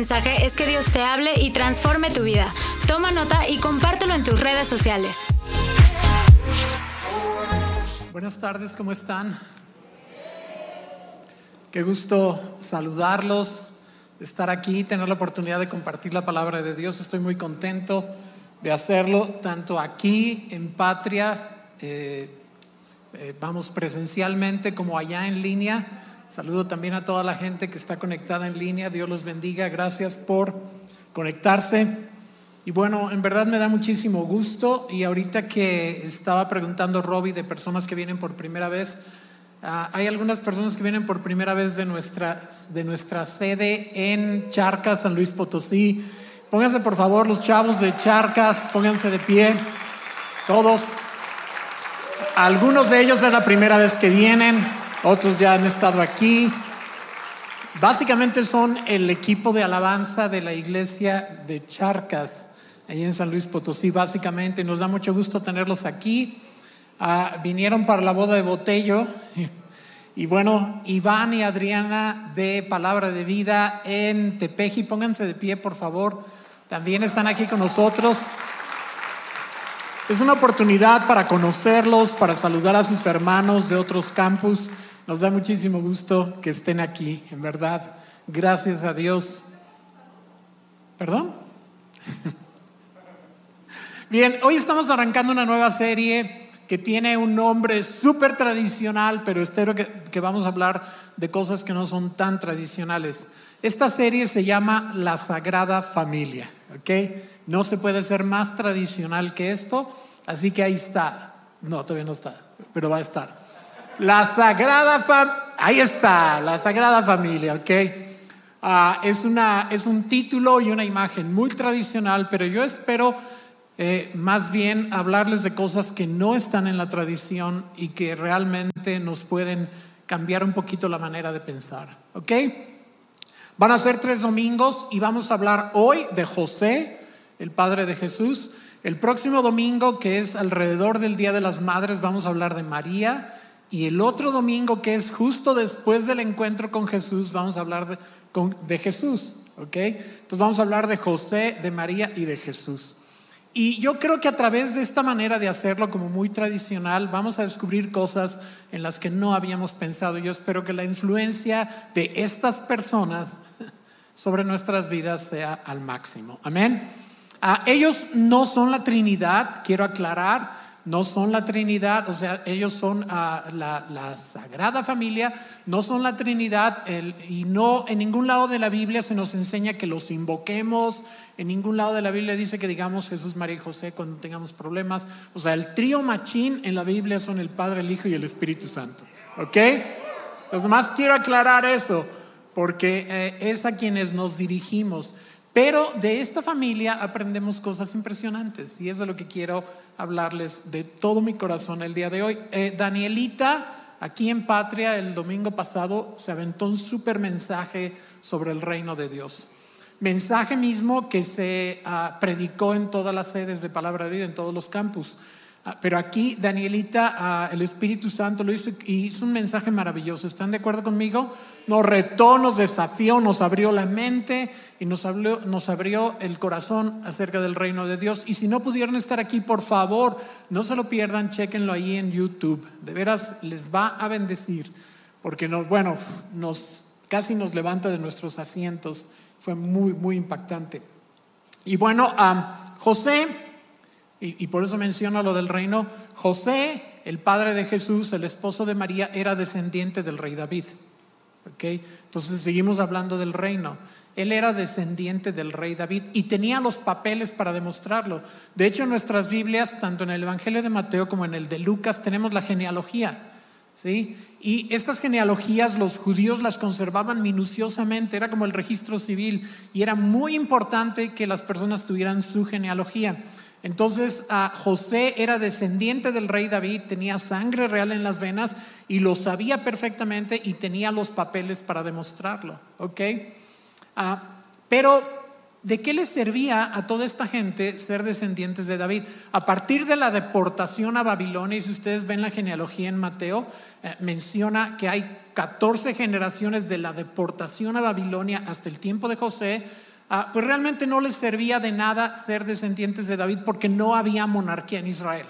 mensaje es que Dios te hable y transforme tu vida. Toma nota y compártelo en tus redes sociales. Buenas tardes, ¿cómo están? Qué gusto saludarlos, estar aquí, tener la oportunidad de compartir la palabra de Dios. Estoy muy contento de hacerlo, tanto aquí en Patria, eh, eh, vamos presencialmente, como allá en línea. Saludo también a toda la gente que está conectada en línea. Dios los bendiga. Gracias por conectarse. Y bueno, en verdad me da muchísimo gusto. Y ahorita que estaba preguntando Robbie de personas que vienen por primera vez, Ah, hay algunas personas que vienen por primera vez de nuestra, de nuestra sede en Charcas, San Luis Potosí. Pónganse por favor los chavos de Charcas, pónganse de pie, todos. Algunos de ellos es la primera vez que vienen, otros ya han estado aquí. Básicamente son el equipo de alabanza de la iglesia de Charcas, ahí en San Luis Potosí, básicamente. Nos da mucho gusto tenerlos aquí. Ah, vinieron para la boda de Botello. Y bueno, Iván y Adriana de Palabra de Vida en Tepeji, pónganse de pie, por favor. También están aquí con nosotros. Es una oportunidad para conocerlos, para saludar a sus hermanos de otros campus. Nos da muchísimo gusto que estén aquí, en verdad. Gracias a Dios. ¿Perdón? Bien, hoy estamos arrancando una nueva serie que tiene un nombre súper tradicional, pero espero que, que, vamos a hablar de cosas que no son tan tradicionales. Esta serie se llama La Sagrada Familia, ¿ok? No se puede ser más tradicional que esto, así que ahí está. No, todavía no está, pero va a estar. La Sagrada Familia, ahí está, La Sagrada Familia, ¿ok? Uh, es, una, es un título y una imagen muy tradicional, pero yo espero eh, más bien hablarles de cosas que no están en la tradición y que realmente nos pueden cambiar un poquito la manera de pensar. ¿Ok? Van a ser tres domingos y vamos a hablar hoy de José, el padre de Jesús. El próximo domingo, que es alrededor del Día de las Madres, vamos a hablar de María. Y el otro domingo, que es justo después del encuentro con Jesús, vamos a hablar de, de Jesús. ¿Ok? Entonces vamos a hablar de José, de María y de Jesús. Y yo creo que a través de esta manera de hacerlo como muy tradicional vamos a descubrir cosas en las que no habíamos pensado. Yo espero que la influencia de estas personas sobre nuestras vidas sea al máximo. Amén. Ah, ellos no son la Trinidad, quiero aclarar no son la Trinidad, o sea, ellos son ah, la, Sagrada Familia, no son la Trinidad, y no en ningún lado de la Biblia se nos enseña que los invoquemos, en ningún lado de la Biblia dice que digamos Jesús, María y José cuando tengamos problemas, o sea, el trío machín en la Biblia son el Padre, el Hijo y el Espíritu Santo, ¿ok? Entonces, más quiero aclarar eso, porque eh, es a quienes nos dirigimos. Pero de esta familia aprendemos cosas impresionantes y eso es lo que quiero hablarles de todo mi corazón el día de hoy. Eh, Danielita, aquí en Patria, el domingo pasado, se aventó un súper mensaje sobre el reino de Dios. Mensaje mismo que se ah, predicó en todas las sedes de Palabra de Vida, en todos los campus. Ah, pero aquí Danielita, ah, el Espíritu Santo lo hizo y hizo un mensaje maravilloso. ¿Están de acuerdo conmigo? Nos retó, nos desafió, nos abrió la mente y nos, abrió el corazón acerca del reino de Dios. Y si no pudieron estar aquí, por favor, no se lo pierdan, chequenlo ahí en YouTube. De veras les va a bendecir, porque nos, bueno, nos casi nos levanta de nuestros asientos. Fue muy, muy impactante. Y bueno, a José y, por eso menciona lo del reino. José, el padre de Jesús, el esposo de María, era descendiente del rey David. ¿Okay? Entonces seguimos hablando del reino. Él era descendiente del rey David y tenía los papeles para demostrarlo. De hecho, en nuestras Biblias, tanto en el Evangelio de Mateo como en el de Lucas, tenemos la genealogía. ¿sí? Y estas genealogías los judíos las conservaban minuciosamente, era como el registro civil y era muy importante que las personas tuvieran su genealogía. Entonces José era descendiente del rey David, tenía sangre real en las venas y lo sabía perfectamente y tenía los papeles para demostrarlo. ¿Ok? Ah, pero, ¿de qué les servía a toda esta gente ser descendientes de David? A partir de la deportación a Babilonia, y si ustedes ven la genealogía en Mateo, eh, menciona que hay 14 generaciones de la deportación a Babilonia hasta el tiempo de José ah, pues realmente no les servía de nada ser descendientes de David porque no había monarquía en Israel.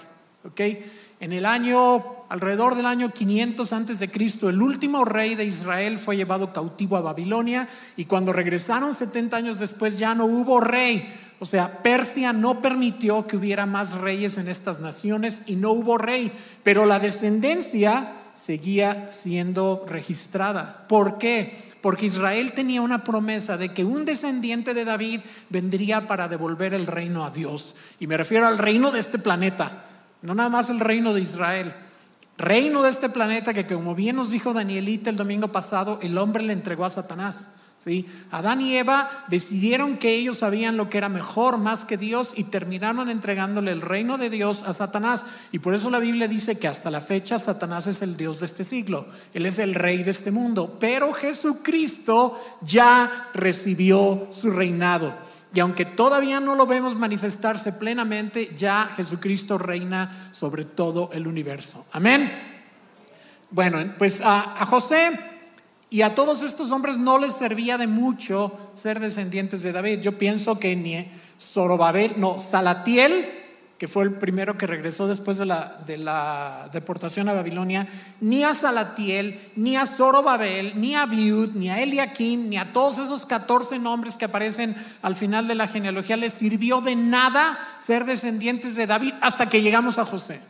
En el año, alrededor del año 500 antes de Cristo, el último rey de Israel fue llevado cautivo a Babilonia y cuando regresaron 70 años después ya no hubo rey. O sea, Persia no permitió que hubiera más reyes en estas naciones y no hubo rey, pero la descendencia seguía siendo registrada. ¿Por qué? Porque Israel tenía una promesa de que un descendiente de David vendría para devolver el reino a Dios. Y me refiero al reino de este planeta no nada más el reino de Israel, reino de este planeta que como bien nos dijo Danielita el domingo pasado, el hombre le entregó a Satanás. ¿Sí? Adán y Eva decidieron que ellos sabían lo que era mejor más que Dios y terminaron entregándole el reino de Dios a Satanás. Y por eso la Biblia dice que hasta la fecha Satanás es el Dios de este siglo, Él es el rey de este mundo, pero Jesucristo ya recibió su reinado. Y aunque todavía no lo vemos manifestarse plenamente, ya Jesucristo reina sobre todo el universo. Amén. Bueno, pues a, José y a todos estos hombres no les servía de mucho ser descendientes de David. Yo pienso que ni Zorobabel, no, Salatiel que fue el primero que regresó después de la, de la deportación a Babilonia, ni a Salatiel, ni a Zorobabel, ni a Biud, ni a Eliakim, ni a todos esos 14 nombres que aparecen al final de la genealogía, les sirvió de nada ser descendientes de David hasta que llegamos a José.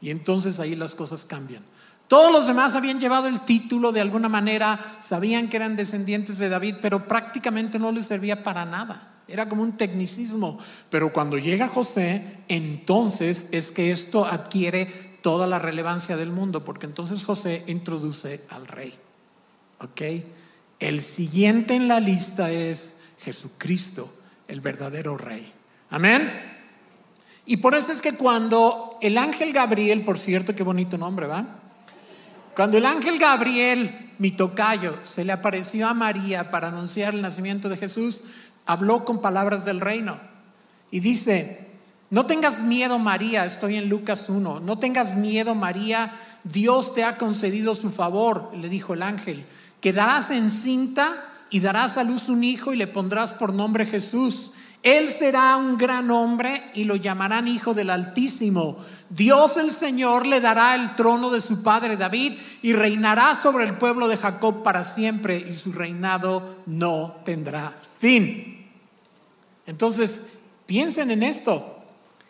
Y entonces ahí las cosas cambian. Todos los demás habían llevado el título de alguna manera, sabían que eran descendientes de David, pero prácticamente no les servía para nada. Era como un tecnicismo. Pero cuando llega José, entonces es que esto adquiere toda la relevancia del mundo, porque entonces José introduce al rey. ¿Ok? El siguiente en la lista es Jesucristo, el verdadero rey. Amén. Y por eso es que cuando el ángel Gabriel, por cierto, qué bonito nombre, ¿va? Cuando el ángel Gabriel, mi tocayo, se le apareció a María para anunciar el nacimiento de Jesús, habló con palabras del reino. Y dice, no tengas miedo María, estoy en Lucas 1, no tengas miedo María, Dios te ha concedido su favor, le dijo el ángel, quedarás encinta y darás a luz un hijo y le pondrás por nombre Jesús. Él será un gran hombre y lo llamarán Hijo del Altísimo. Dios el Señor le dará el trono de su padre David y reinará sobre el pueblo de Jacob para siempre y su reinado no tendrá fin. Entonces, piensen en esto.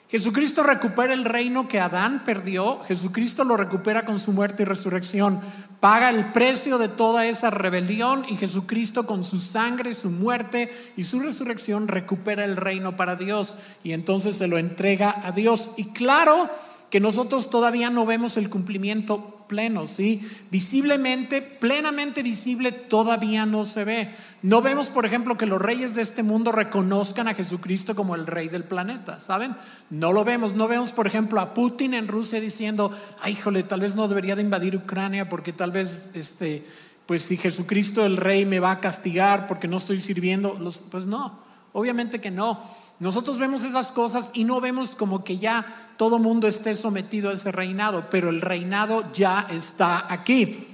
Jesucristo recupera el reino que Adán perdió, Jesucristo lo recupera con su muerte y resurrección, paga el precio de toda esa rebelión y Jesucristo con su sangre, su muerte y su resurrección recupera el reino para Dios y entonces se lo entrega a Dios. Y claro, que nosotros todavía no vemos el cumplimiento pleno, ¿sí? Visiblemente, plenamente visible, todavía no se ve. No vemos, por ejemplo, que los reyes de este mundo reconozcan a Jesucristo como el rey del planeta, ¿saben? No lo vemos. No vemos, por ejemplo, a Putin en Rusia diciendo, ay, híjole, tal vez no debería de invadir Ucrania porque tal vez, este, pues si Jesucristo el rey me va a castigar porque no estoy sirviendo, pues no, obviamente que no. Nosotros vemos esas cosas y no vemos como que ya todo mundo esté sometido a ese reinado, pero el reinado ya está aquí.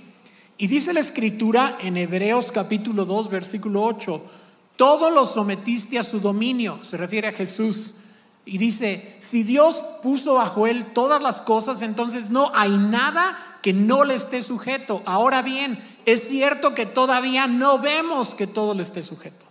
Y dice la escritura en Hebreos capítulo 2, versículo 8, todo lo sometiste a su dominio, se refiere a Jesús. Y dice, si Dios puso bajo él todas las cosas, entonces no hay nada que no le esté sujeto. Ahora bien, es cierto que todavía no vemos que todo le esté sujeto.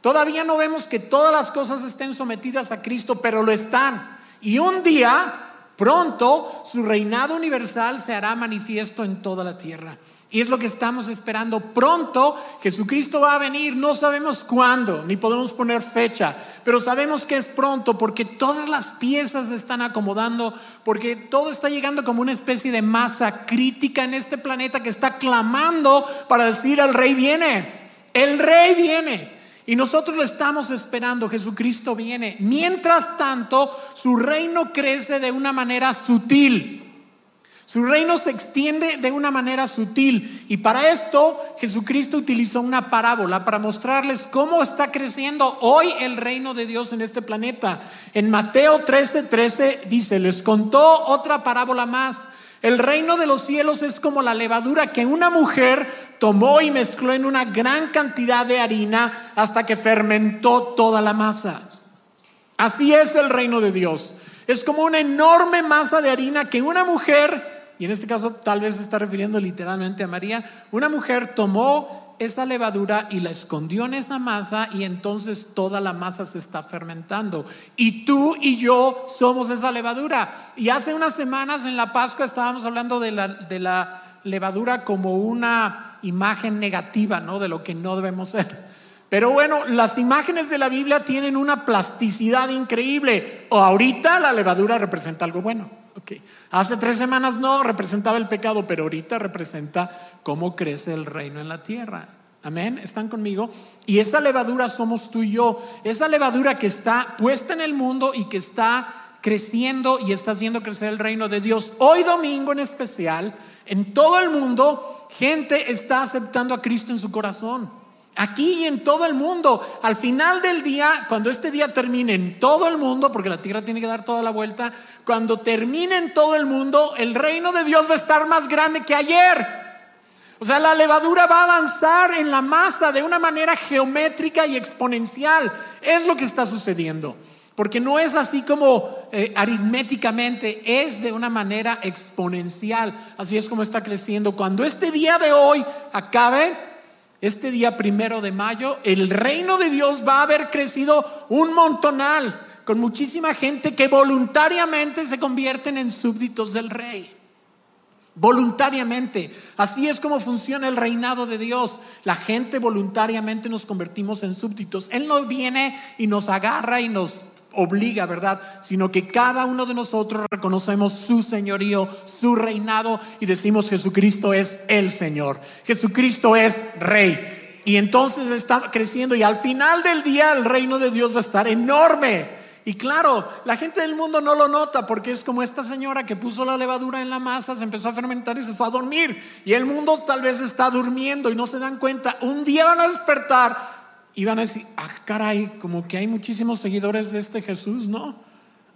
Todavía no vemos que todas las cosas estén sometidas a Cristo, pero lo están. Y un día, pronto, su reinado universal se hará manifiesto en toda la tierra. Y es lo que estamos esperando. Pronto Jesucristo va a venir. No sabemos cuándo, ni podemos poner fecha, pero sabemos que es pronto porque todas las piezas se están acomodando, porque todo está llegando como una especie de masa crítica en este planeta que está clamando para decir el rey viene. El rey viene. Y nosotros lo estamos esperando, Jesucristo viene. Mientras tanto, su reino crece de una manera sutil. Su reino se extiende de una manera sutil. Y para esto Jesucristo utilizó una parábola para mostrarles cómo está creciendo hoy el reino de Dios en este planeta. En Mateo 13:13 13 dice, les contó otra parábola más El reino de los cielos es como la levadura que una mujer tomó y mezcló en una gran cantidad de harina hasta que fermentó toda la masa. Así es el reino de Dios. Es como una enorme masa de harina que una mujer, y en este caso tal vez se está refiriendo literalmente a María, una mujer tomó esa levadura y la escondió en esa masa y entonces toda la masa se está fermentando. Y tú y yo somos esa levadura. Y hace unas semanas en la Pascua estábamos hablando de la, de la levadura como una imagen negativa, ¿no? De lo que no debemos ser. Pero bueno, las imágenes de la Biblia tienen una plasticidad increíble. O ahorita la levadura representa algo bueno. Hace tres semanas no representaba el pecado, pero ahorita representa cómo crece el reino en la tierra. Amén, ¿están conmigo? Y esa levadura somos tú y yo. Esa levadura que está puesta en el mundo y que está creciendo y está haciendo crecer el reino de Dios. Hoy domingo en especial, en todo el mundo, gente está aceptando a Cristo en su corazón. Aquí y en todo el mundo. Al final del día, cuando este día termine en todo el mundo, porque la tierra tiene que dar toda la vuelta, cuando termine en todo el mundo, el reino de Dios va a estar más grande que ayer. O sea, la levadura va a avanzar en la masa de una manera geométrica y exponencial. Es lo que está sucediendo. Porque no es así como eh, aritméticamente, es de una manera exponencial. Así es como está creciendo. Cuando este día de hoy acabe, este día primero de mayo, el reino de Dios va a haber crecido un montonal, con muchísima gente que voluntariamente se convierten en súbditos del rey. Voluntariamente. Así es como funciona el reinado de Dios. La gente voluntariamente nos convertimos en súbditos. Él no viene y nos agarra y nos obliga, ¿verdad? Sino que cada uno de nosotros reconocemos su señorío, su reinado y decimos Jesucristo es el Señor. Jesucristo es Rey. Y entonces está creciendo y al final del día el reino de Dios va a estar enorme. Y claro, la gente del mundo no lo nota porque es como esta señora que puso la levadura en la masa, se empezó a fermentar y se fue a dormir. Y el mundo tal vez está durmiendo y no se dan cuenta. Un día van a despertar y van a decir, ah, caray, como que hay muchísimos seguidores de este Jesús, ¿no?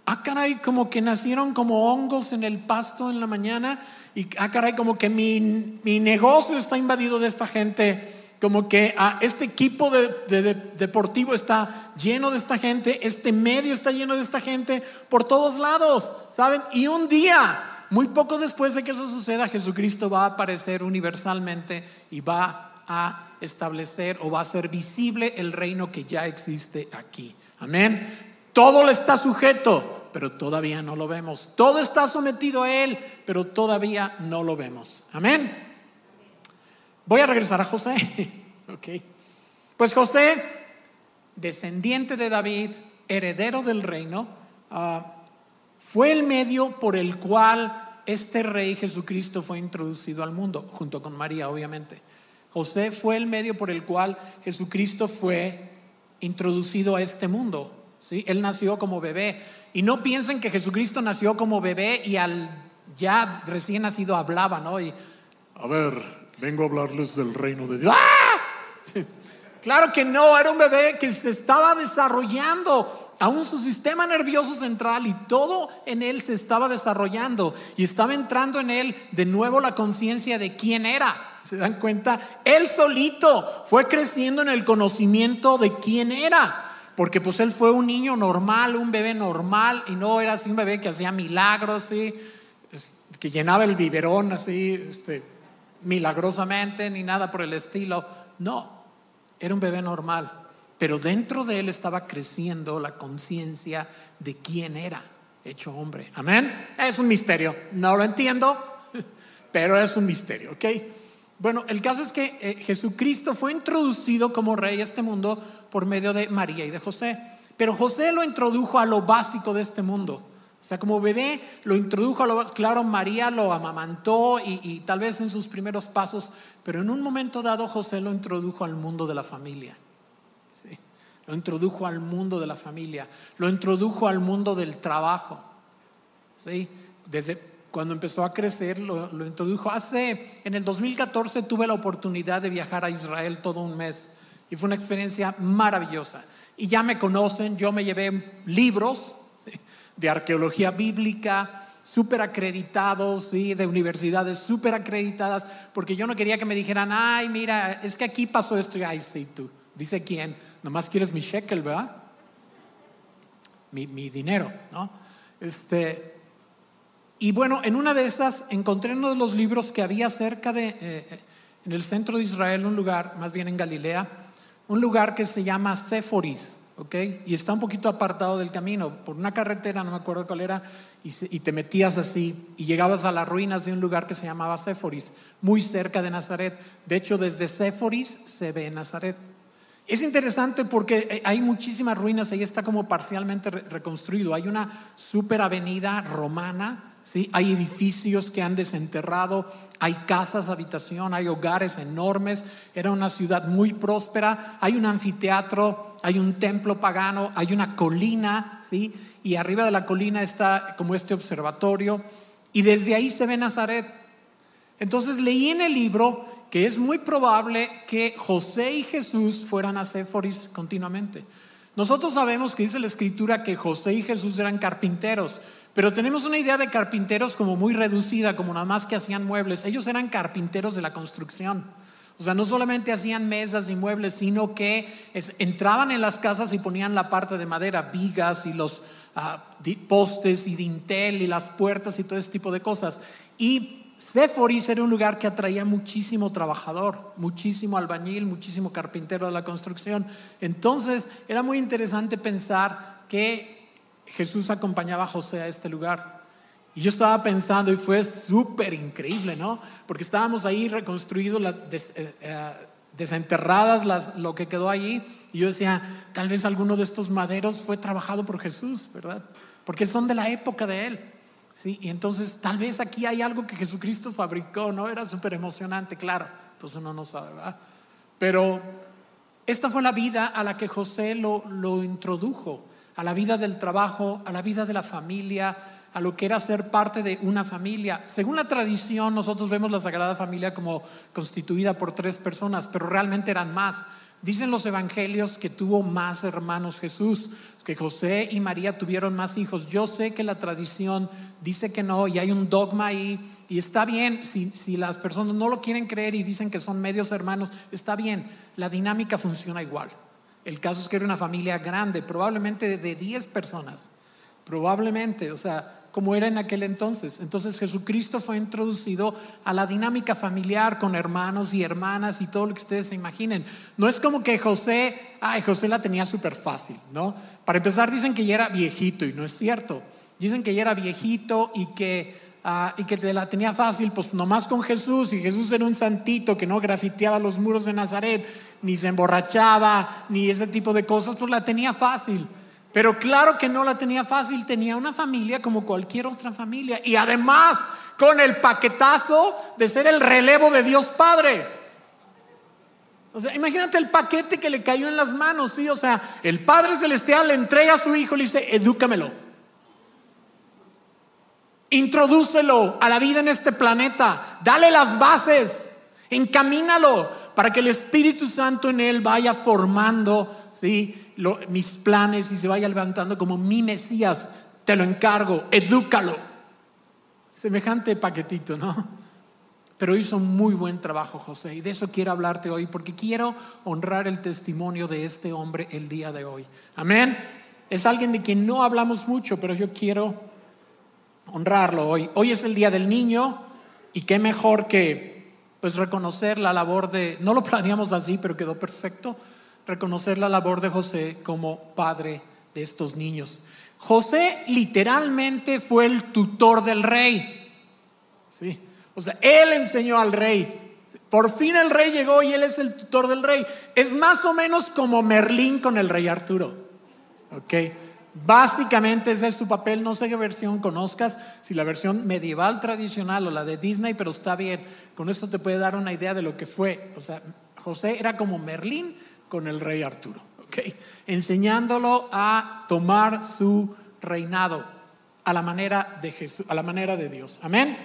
Ah, caray, como que nacieron como hongos en el pasto en la mañana. Y ah, caray, como que mi, mi negocio está invadido de esta gente. Como que ah, este equipo de, deportivo está lleno de esta gente. Este medio está lleno de esta gente por todos lados, ¿saben? Y un día, muy poco después de que eso suceda, Jesucristo va a aparecer universalmente y va a establecer o va a ser visible el reino que ya existe aquí. Amén. Todo le está sujeto, pero todavía no lo vemos. Todo está sometido a Él, pero todavía no lo vemos. Amén. Voy a regresar a José. ok. Pues José, descendiente de David, heredero del reino, ah, fue el medio por el cual este rey Jesucristo fue introducido al mundo, junto con María, obviamente. José fue el medio por el cual Jesucristo fue introducido a este mundo. ¿sí? Él nació como bebé. Y no piensen que Jesucristo nació como bebé y al ya recién nacido hablaba, ¿no? Y, a ver, vengo a hablarles del reino de Dios. ¡Ah! Claro que no, era un bebé que se estaba desarrollando, aún su sistema nervioso central y todo en él se estaba desarrollando y estaba entrando en él de nuevo la conciencia de quién era. ¿Se dan cuenta? Él solito fue creciendo en el conocimiento de quién era. Porque pues él fue un niño normal, un bebé normal, y no era así un bebé que hacía milagros, que llenaba el biberón así, este, milagrosamente, ni nada por el estilo. No, era un bebé normal. Pero dentro de él estaba creciendo la conciencia de quién era hecho hombre. Amén. Es un misterio. No lo entiendo, pero es un misterio, ¿ok? Bueno, el caso es que eh, Jesucristo fue introducido como rey a este mundo por medio de María y de José. Pero José lo introdujo a lo básico de este mundo. O sea, como bebé lo introdujo a lo básico. Claro, María lo amamantó y, tal vez en sus primeros pasos, pero en un momento dado José lo introdujo al mundo de la familia. ¿sí? Lo introdujo al mundo de la familia. Lo introdujo al mundo del trabajo. ¿sí? Desde, cuando empezó a crecer, lo, introdujo. Hace, en el 2014 tuve la oportunidad de viajar a Israel todo un mes y fue una experiencia maravillosa. Y ya me conocen, yo me llevé libros de arqueología bíblica, súper acreditados, ¿sí? de universidades súper acreditadas, porque yo no quería que me dijeran, ay, mira, es que aquí pasó esto, y ay, sí, tú, dice quién, nomás quieres mi shekel, ¿verdad? Mi, mi dinero, ¿no? Este, y bueno, en una de esas encontré uno de los libros que había cerca de, eh, eh, en el centro de Israel, un lugar, más bien en Galilea, un lugar que se llama Séforis, ¿ok? Y está un poquito apartado del camino, por una carretera, no me acuerdo cuál era, y, te metías así y llegabas a las ruinas de un lugar que se llamaba Séforis, muy cerca de Nazaret. De hecho, desde Séforis se ve Nazaret. Es interesante porque eh, hay muchísimas ruinas, ahí está como parcialmente reconstruido. Hay una super avenida romana, hay edificios que han desenterrado, hay casas, habitación, hay hogares enormes. Era una ciudad muy próspera. Hay un anfiteatro, hay un templo pagano, hay una colina, ¿sí? y arriba de la colina está como este observatorio y desde ahí se ve Nazaret. Entonces leí en el libro que es muy probable que José y Jesús fueran a Séforis continuamente. Nosotros sabemos que dice la escritura que José y Jesús eran carpinteros, pero tenemos una idea de carpinteros como muy reducida, como nada más que hacían muebles. Ellos eran carpinteros de la construcción. O sea, no solamente hacían mesas y muebles, sino que entraban en las casas y ponían la parte de madera, vigas y los postes y dintel y las puertas y todo ese tipo de cosas. Y Séforis era un lugar que atraía muchísimo trabajador, muchísimo albañil, muchísimo carpintero de la construcción. Entonces era muy interesante pensar que Jesús acompañaba a José a este lugar. Y yo estaba pensando, y fue súper increíble, ¿no? Porque estábamos ahí reconstruidos las, eh, eh, desenterradas las, lo que quedó allí. Y yo decía, tal vez alguno de estos maderos fue trabajado por Jesús, ¿verdad? Porque son de la época de él. ¿sí? Y entonces tal vez aquí hay algo que Jesucristo fabricó, ¿no? Era súper emocionante, claro, pues uno no sabe, ¿verdad? Pero esta fue la vida a la que José lo, lo introdujo, a la vida del trabajo, a la vida de la familia, a lo que era ser parte de una familia. Según la tradición, nosotros vemos la Sagrada Familia como constituida por tres personas, pero realmente eran más. Dicen los evangelios que tuvo más hermanos Jesús, que José y María tuvieron más hijos. Yo sé que la tradición dice que no y hay un dogma ahí y está bien si, si las personas no lo quieren creer y dicen que son medios hermanos, está bien, la dinámica funciona igual. El caso es que era una familia grande, probablemente de 10 personas, probablemente, o sea, como era en aquel entonces. Entonces Jesucristo fue introducido a la dinámica familiar con hermanos y hermanas y todo lo que ustedes se imaginen. No es como que José, ay, José la tenía súper fácil, ¿no? Para empezar dicen que ya era viejito y no es cierto. Dicen que ya era viejito y que, ah, y que la tenía fácil, pues nomás con Jesús. Y Jesús era un santito que no grafiteaba los muros de Nazaret, ni se emborrachaba, ni ese tipo de cosas, pues la tenía fácil. Pero claro que no la tenía fácil, tenía una familia como cualquier otra familia. Y además con el paquetazo de ser el relevo de Dios Padre. O sea, imagínate el paquete que le cayó en las manos, ¿sí? O sea, el Padre Celestial le entrega a su hijo y le dice, edúcamelo. Introdúcelo a la vida en este planeta. Dale las bases. Encamínalo para que el Espíritu Santo en él vaya formando, ¿sí? mis planes y se vaya levantando como mi Mesías, te lo encargo, edúcalo. Semejante paquetito, ¿no? Pero hizo muy buen trabajo José y de eso quiero hablarte hoy porque quiero honrar el testimonio de este hombre el día de hoy. Amén. Es alguien de quien no hablamos mucho, pero yo quiero honrarlo hoy. Hoy es el día del niño y qué mejor que pues reconocer la labor de, no lo planeamos así, pero quedó perfecto, reconocer la labor de José como padre de estos niños. José literalmente fue el tutor del rey. ¿sí? O sea, él enseñó al rey. Por fin el rey llegó y él es el tutor del rey. Es más o menos como Merlín con el rey Arturo. ¿Ok? Básicamente ese es su papel. No sé qué versión conozcas, si la versión medieval tradicional o la de Disney, pero está bien. Con esto te puede dar una idea de lo que fue. O sea, José era como Merlín con el rey Arturo, enseñándolo a tomar su reinado a la manera de Jesús, a la manera de Dios. Amén.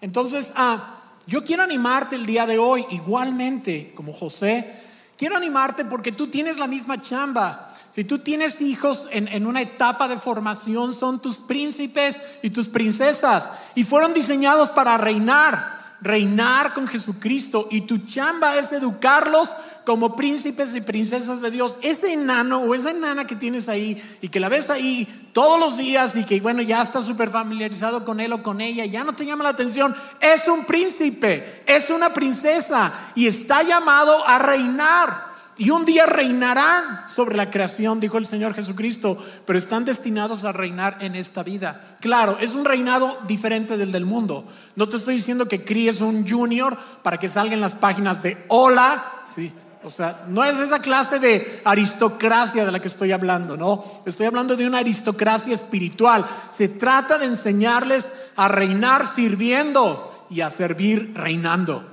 Entonces, ah, yo quiero animarte el día de hoy, igualmente como José, quiero animarte porque tú tienes la misma chamba. Si tú tienes hijos en, en, una etapa de formación, son tus príncipes y tus princesas. Y fueron diseñados para reinar, reinar con Jesucristo. Y tu chamba es educarlos como príncipes y princesas de Dios. Ese enano o esa enana que tienes ahí y que la ves ahí todos los días y que bueno, ya estás súper familiarizado con él o con ella, ya no te llama la atención, es un príncipe, es una princesa y está llamado a reinar. Y un día reinarán sobre la creación, dijo el Señor Jesucristo, pero están destinados a reinar en esta vida. Claro, es un reinado diferente del del mundo. No te estoy diciendo que críes un junior para que salga en las páginas de hola, sí, o sea, no es esa clase de aristocracia de la que estoy hablando, no. Estoy hablando de una aristocracia espiritual. Se trata de enseñarles a reinar sirviendo y a servir reinando,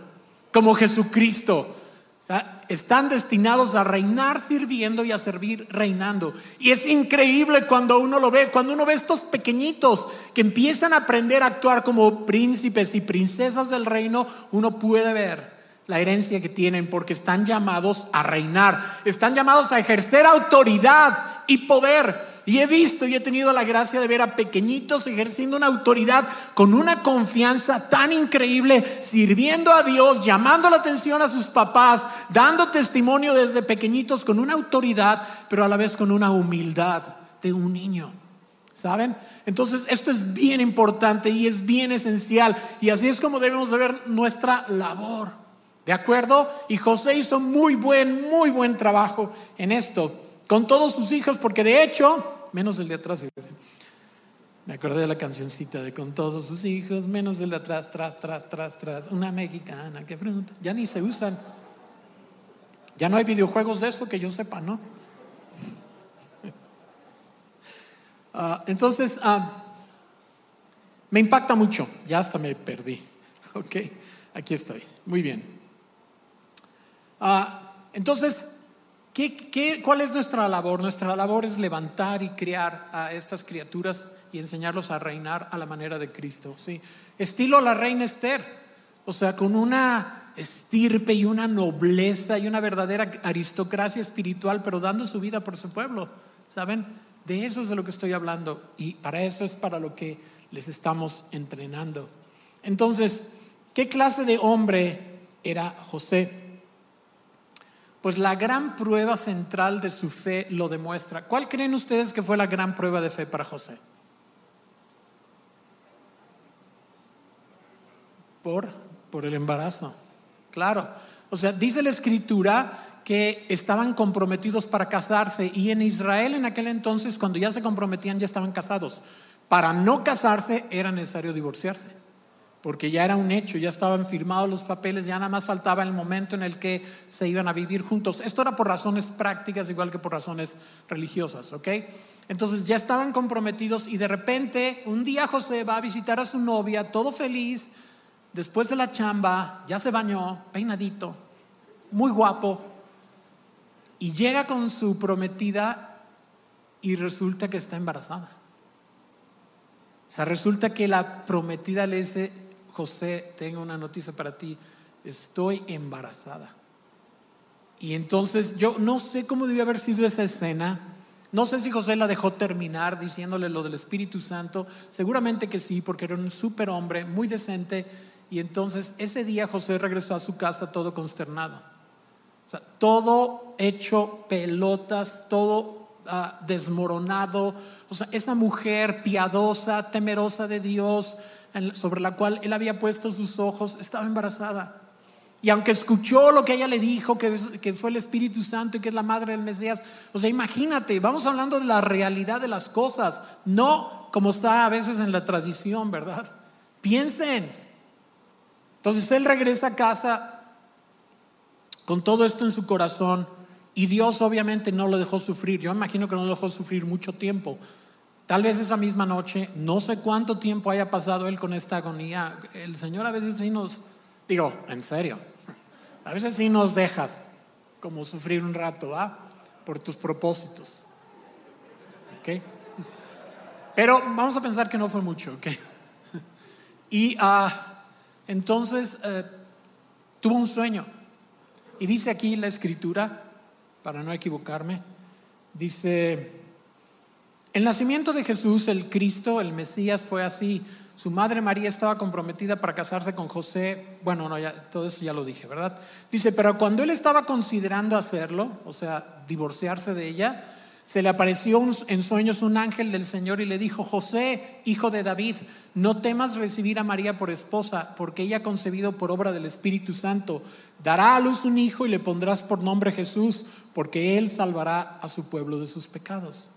como Jesucristo. Están destinados a reinar sirviendo y a servir reinando. Y es increíble cuando uno lo ve, cuando uno ve estos pequeñitos que empiezan a aprender a actuar como príncipes y princesas del reino, uno puede ver la herencia que tienen porque están llamados a reinar, están llamados a ejercer autoridad y poder. Y he visto y he tenido la gracia de ver a pequeñitos ejerciendo una autoridad con una confianza tan increíble, sirviendo a Dios, llamando la atención a sus papás, dando testimonio desde pequeñitos con una autoridad, pero a la vez con una humildad de un niño. ¿Saben? Entonces esto es bien importante y es bien esencial y así es como debemos de ver nuestra labor. ¿De acuerdo? Y José hizo muy buen, muy buen trabajo en esto, con todos sus hijos, porque de hecho, menos el de atrás, me acordé de la cancioncita de con todos sus hijos, menos el de atrás, tras, tras, tras, tras, una mexicana que pregunta, ya ni se usan. Ya no hay videojuegos de eso que yo sepa, ¿no? Ah, entonces, ah, me impacta mucho, ya hasta me perdí. Ok, aquí estoy, muy bien. Ah, entonces, cuál es nuestra labor? Nuestra labor es levantar y criar a estas criaturas y enseñarlos a reinar a la manera de Cristo. ¿sí? Estilo la reina Esther, o sea, con una estirpe y una nobleza y una verdadera aristocracia espiritual, pero dando su vida por su pueblo. ¿Saben? De eso es de lo que estoy hablando y para eso es para lo que les estamos entrenando. Entonces, ¿qué clase de hombre era José? Pues la gran prueba central de su fe lo demuestra. ¿Cuál creen ustedes que fue la gran prueba de fe para José? Por, por el embarazo. Claro. O sea, dice la escritura que estaban comprometidos para casarse y en Israel en aquel entonces cuando ya se comprometían ya estaban casados. Para no casarse era necesario divorciarse porque ya era un hecho, ya estaban firmados los papeles, ya nada más faltaba el momento en el que se iban a vivir juntos. Esto era por razones prácticas, igual que por razones religiosas, ¿ok? Entonces ya estaban comprometidos y de repente un día José va a visitar a su novia, todo feliz, después de la chamba, ya se bañó, peinadito, muy guapo, y llega con su prometida y resulta que está embarazada. O sea, resulta que la prometida le dice, José, tengo una noticia para ti, estoy embarazada. Y entonces yo no sé cómo debió haber sido esa escena. No sé si José la dejó terminar diciéndole lo del Espíritu Santo. Seguramente que sí, porque era un súper hombre, muy decente. Y entonces ese día José regresó a su casa todo consternado. Todo hecho pelotas, todo ah, desmoronado. O sea, esa mujer piadosa, temerosa de Dios, sobre la cual él había puesto sus ojos, estaba embarazada. Y aunque escuchó lo que ella le dijo, que, que fue el Espíritu Santo y que es la madre del Mesías, o sea, imagínate, vamos hablando de la realidad de las cosas, no como está a veces en la tradición, ¿verdad? Piensen. Entonces él regresa a casa con todo esto en su corazón y Dios obviamente no lo dejó sufrir. Yo imagino que no lo dejó sufrir mucho tiempo. Tal vez esa misma noche, no sé cuánto tiempo haya pasado él con esta agonía. El Señor a veces sí nos, digo, en serio, a veces sí nos dejas como sufrir un rato, ¿ah? Por tus propósitos. ¿Ok? Pero vamos a pensar que no fue mucho, ¿ok? Y ah, entonces eh, tuvo un sueño. Y dice aquí la escritura, para no equivocarme, Dice, el nacimiento de Jesús, el Cristo, el Mesías, fue así. Su madre María estaba comprometida para casarse con José. Bueno, no, ya, todo eso ya lo dije, ¿verdad? Dice, pero cuando él estaba considerando hacerlo, o sea, divorciarse de ella, se le apareció en sueños un ángel del Señor y le dijo, José, hijo de David, no temas recibir a María por esposa, porque ella ha concebido por obra del Espíritu Santo. Dará a luz un hijo y le pondrás por nombre Jesús, porque él salvará a su pueblo de sus pecados.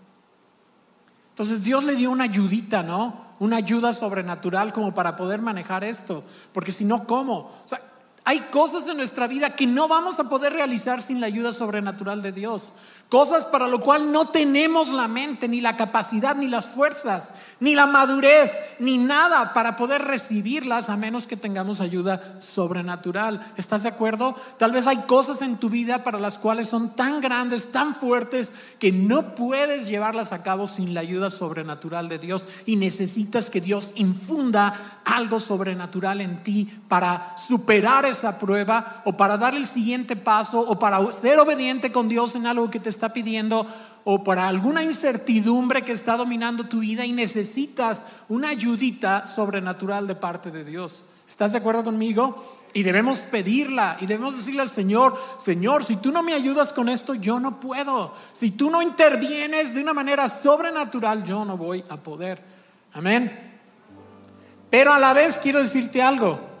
Entonces Dios le dio una ayudita, ¿no? Una ayuda sobrenatural como para poder manejar esto. Porque si no, ¿cómo? O sea, hay cosas en nuestra vida que no vamos a poder realizar sin la ayuda sobrenatural de Dios. Cosas para lo cual no tenemos la mente, ni la capacidad, ni las fuerzas, ni la madurez, ni nada para poder recibirlas a menos que tengamos ayuda sobrenatural. ¿Estás de acuerdo? Tal vez hay cosas en tu vida para las cuales son tan grandes, tan fuertes, que no puedes llevarlas a cabo sin la ayuda sobrenatural de Dios y necesitas que Dios infunda algo sobrenatural en ti para superar esa prueba o para dar el siguiente paso o para ser obediente con Dios en algo que te está pidiendo o para alguna incertidumbre que está dominando tu vida y necesitas una ayudita sobrenatural de parte de Dios. ¿Estás de acuerdo conmigo? Y debemos pedirla y debemos decirle al Señor, Señor, si tú no me ayudas con esto, yo no puedo. Si tú no intervienes de una manera sobrenatural, yo no voy a poder. Amén. Pero a la vez quiero decirte algo.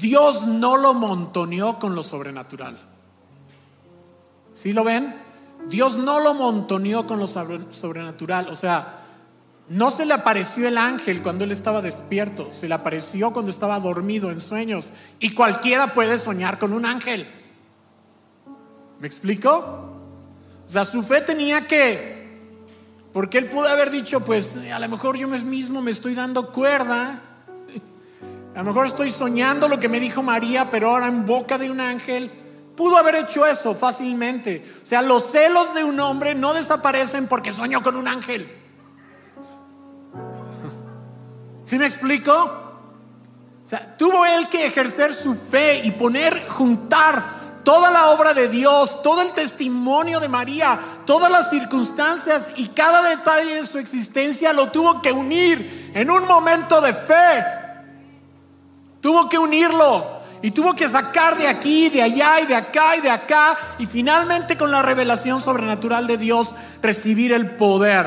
Dios no lo montoneó con lo sobrenatural. ¿Sí lo ven? Dios no lo montoneó con lo sobrenatural. O sea, no se le apareció el ángel cuando él estaba despierto, se le apareció cuando estaba dormido en sueños. Y cualquiera puede soñar con un ángel. ¿Me explico? O sea, su fe tenía que... Porque él pudo haber dicho, pues a lo mejor yo mismo me estoy dando cuerda a lo mejor estoy soñando lo que me dijo María, pero ahora en boca de un ángel. Pudo haber hecho eso fácilmente. O sea, los celos de un hombre no desaparecen porque soñó con un ángel. ¿Sí me explico? O sea, tuvo él que ejercer su fe y poner, juntar toda la obra de Dios, todo el testimonio de María, todas las circunstancias y cada detalle de su existencia lo tuvo que unir en un momento de fe Tuvo que unirlo y tuvo que sacar de aquí, de allá y de acá y de acá y finalmente con la revelación sobrenatural de Dios recibir el poder.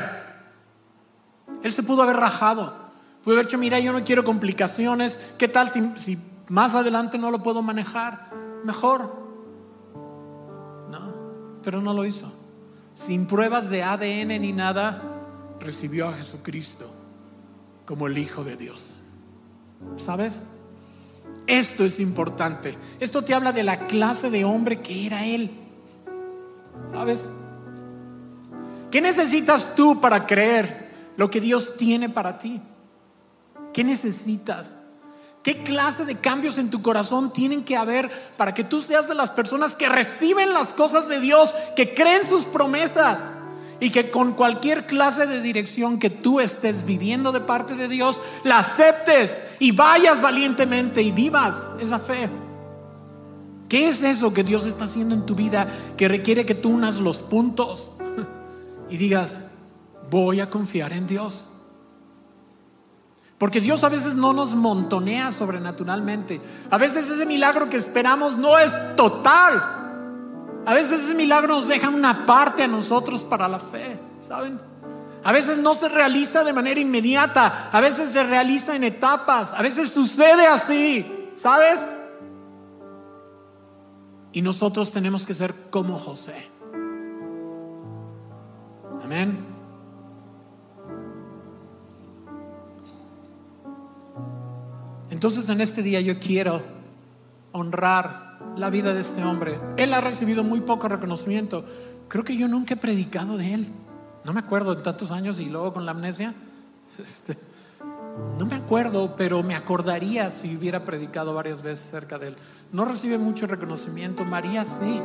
Él se pudo haber rajado, pudo haber dicho, mira, yo no quiero complicaciones, ¿qué tal si, si más adelante no lo puedo manejar? Mejor. No, pero no lo hizo. Sin pruebas de ADN ni nada, recibió a Jesucristo como el Hijo de Dios. ¿Sabes? Esto es importante. Esto te habla de la clase de hombre que era él. ¿Sabes? ¿Qué necesitas tú para creer lo que Dios tiene para ti? ¿Qué necesitas? ¿Qué clase de cambios en tu corazón tienen que haber para que tú seas de las personas que reciben las cosas de Dios, que creen sus promesas? Y que con cualquier clase de dirección que tú estés viviendo de parte de Dios, la aceptes y vayas valientemente y vivas esa fe. ¿Qué es eso que Dios está haciendo en tu vida que requiere que tú unas los puntos y digas, voy a confiar en Dios? Porque Dios a veces no nos montonea sobrenaturalmente. A veces ese milagro que esperamos no es total. A veces ese milagro nos deja una parte a nosotros para la fe, ¿saben? A veces no se realiza de manera inmediata, a veces se realiza en etapas, a veces sucede así, ¿sabes? Y nosotros tenemos que ser como José. Amén. Entonces en este día yo quiero honrar la vida de este hombre. Él ha recibido muy poco reconocimiento. Creo que yo nunca he predicado de él. No me acuerdo en tantos años y luego con la amnesia. Este, no me acuerdo, pero me acordaría si hubiera predicado varias veces cerca de él. No recibe mucho reconocimiento. María sí.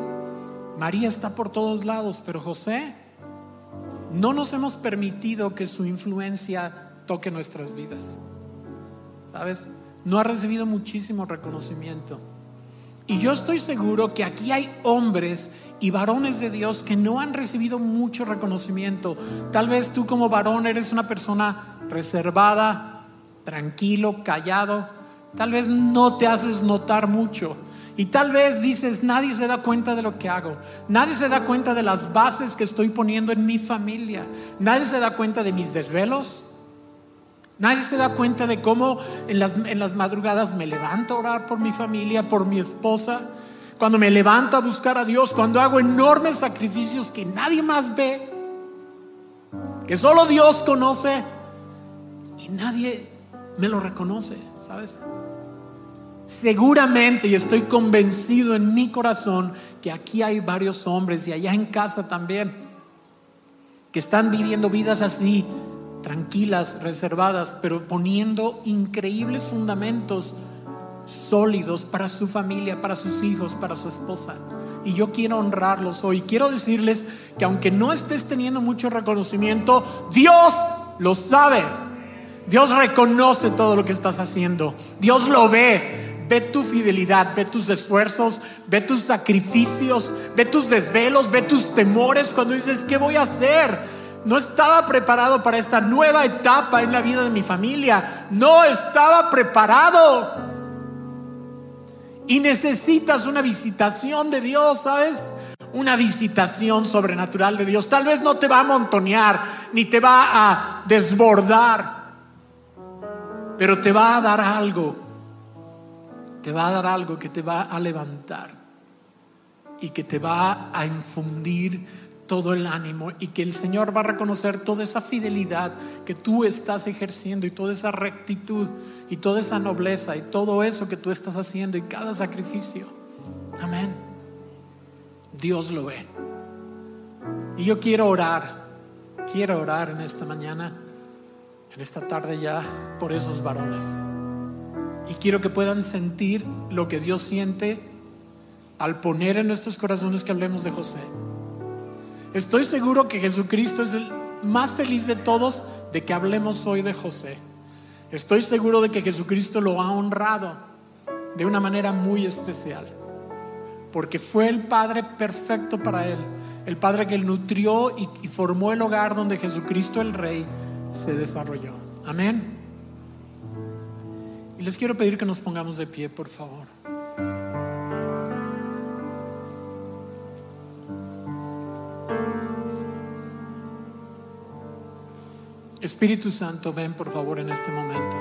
María está por todos lados, pero José, no nos hemos permitido que su influencia toque nuestras vidas. ¿Sabes? No ha recibido muchísimo reconocimiento. Y yo estoy seguro que aquí hay hombres y varones de Dios que no han recibido mucho reconocimiento. Tal vez tú como varón eres una persona reservada, tranquilo, callado. Tal vez no te haces notar mucho. Y tal vez dices, nadie se da cuenta de lo que hago. Nadie se da cuenta de las bases que estoy poniendo en mi familia. Nadie se da cuenta de mis desvelos. Nadie se da cuenta de cómo en las, en las madrugadas me levanto a orar por mi familia, por mi esposa. Cuando me levanto a buscar a Dios, cuando hago enormes sacrificios que nadie más ve, que solo Dios conoce y nadie me lo reconoce, ¿sabes? Seguramente, y estoy convencido en mi corazón, que aquí hay varios hombres y allá en casa también, que están viviendo vidas así, tranquilas, reservadas, pero poniendo increíbles fundamentos sólidos para su familia, para sus hijos, para su esposa. Y yo quiero honrarlos hoy. Quiero decirles que aunque no estés teniendo mucho reconocimiento, Dios lo sabe. Dios reconoce todo lo que estás haciendo. Dios lo ve. Ve tu fidelidad, ve tus esfuerzos, ve tus sacrificios, ve tus desvelos, ve tus temores cuando dices, ¿qué voy a hacer? No estaba preparado para esta nueva etapa en la vida de mi familia. No estaba preparado. Y necesitas una visitación de Dios, ¿sabes? Una visitación sobrenatural de Dios. Tal vez no te va a montonear, ni te va a desbordar, pero te va a dar algo te va a dar algo que te va a levantar y que te va a infundir todo el ánimo y que el Señor va a reconocer toda esa fidelidad que tú estás ejerciendo y toda esa rectitud y toda esa nobleza y todo eso que tú estás haciendo y cada sacrificio. Amén. Dios lo ve. Y yo quiero orar, quiero orar en esta mañana, en esta tarde ya, por esos varones. Y quiero que puedan sentir lo que Dios siente al poner en nuestros corazones que hablemos de José. Estoy seguro que Jesucristo es el más feliz de todos de que hablemos hoy de José. Estoy seguro de que Jesucristo lo ha honrado de una manera muy especial. Porque fue el Padre perfecto para él. El Padre que nutrió y, y formó el hogar donde Jesucristo el Rey se desarrolló. Amén. Y les quiero pedir que nos pongamos de pie, por favor. Espíritu Santo, ven por favor en este momento.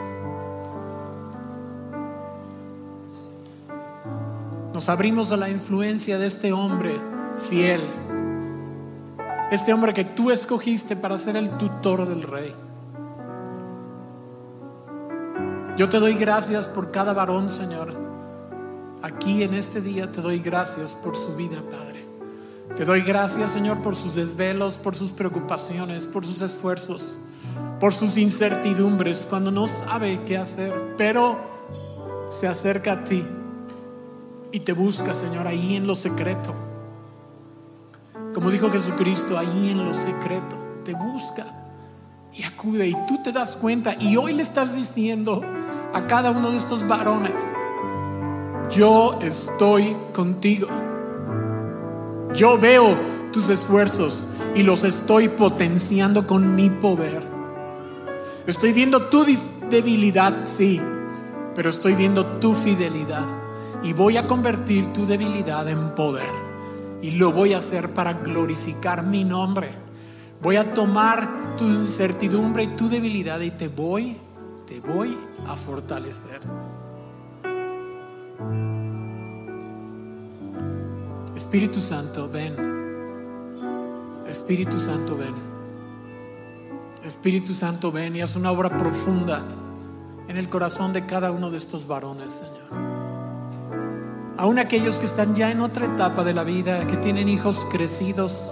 Nos abrimos a la influencia de este hombre fiel. Este hombre que tú escogiste para ser el tutor del rey. Yo te doy gracias por cada varón, Señor. Aquí en este día te doy gracias por su vida, Padre. Te doy gracias, Señor, por sus desvelos, por sus preocupaciones, por sus esfuerzos, por sus incertidumbres cuando no sabe qué hacer, pero se acerca a ti y te busca, Señor, ahí en lo secreto. Como dijo Jesucristo, ahí en lo secreto, te busca y acude y tú te das cuenta y hoy le estás diciendo, a cada uno de estos varones, yo estoy contigo. Yo veo tus esfuerzos y los estoy potenciando con mi poder. Estoy viendo tu debilidad, sí, pero estoy viendo tu fidelidad. Y voy a convertir tu debilidad en poder. Y lo voy a hacer para glorificar mi nombre. Voy a tomar tu incertidumbre y tu debilidad y te voy te voy a fortalecer. Espíritu Santo, ven. Espíritu Santo, ven. Espíritu Santo, ven y haz una obra profunda en el corazón de cada uno de estos varones, Señor. Aún aquellos que están ya en otra etapa de la vida, que tienen hijos crecidos,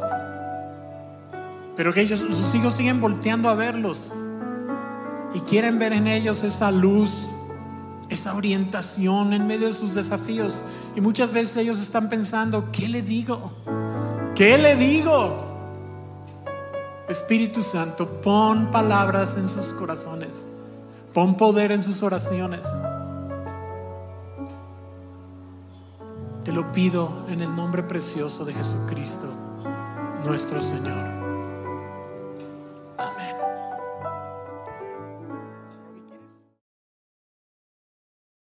pero que ellos, sus hijos siguen volteando a verlos y quieren ver en ellos esa luz, esa orientación en medio de sus desafíos. Y muchas veces ellos están pensando, ¿qué le digo? ¿Qué le digo? Espíritu Santo, pon palabras en sus corazones, pon poder en sus oraciones. Te lo pido en el nombre precioso de Jesucristo, nuestro Señor.